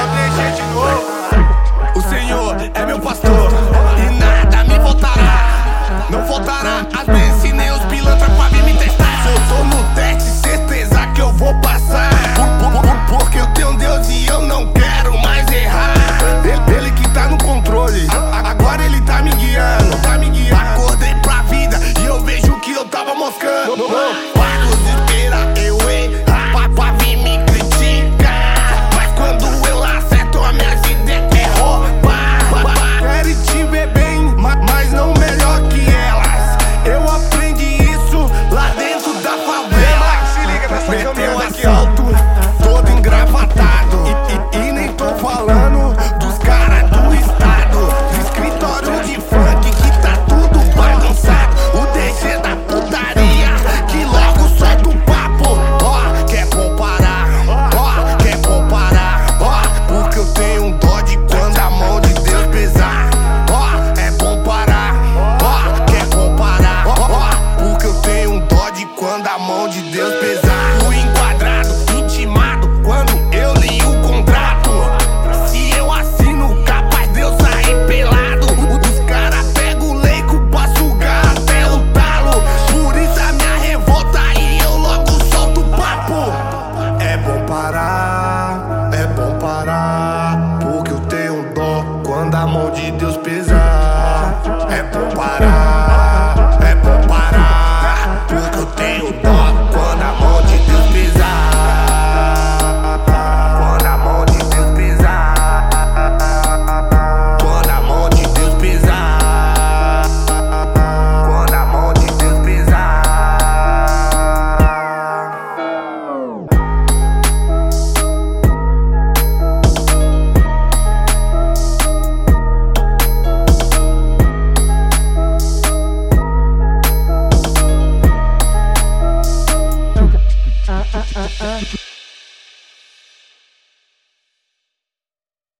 eu deixei de novo. O Senhor é meu pastor e nada me faltará. Não faltará as bênçãos nem os pilantras pra vir me testar. Se eu tô no teste, certeza que eu vou passar. Porque eu tenho um Deus e eu não quero mais errar. Ele, ele que tá no controle, agora ele tá me guiando. Tá me guiando. Acordei pra vida e eu vejo que eu tava moscando.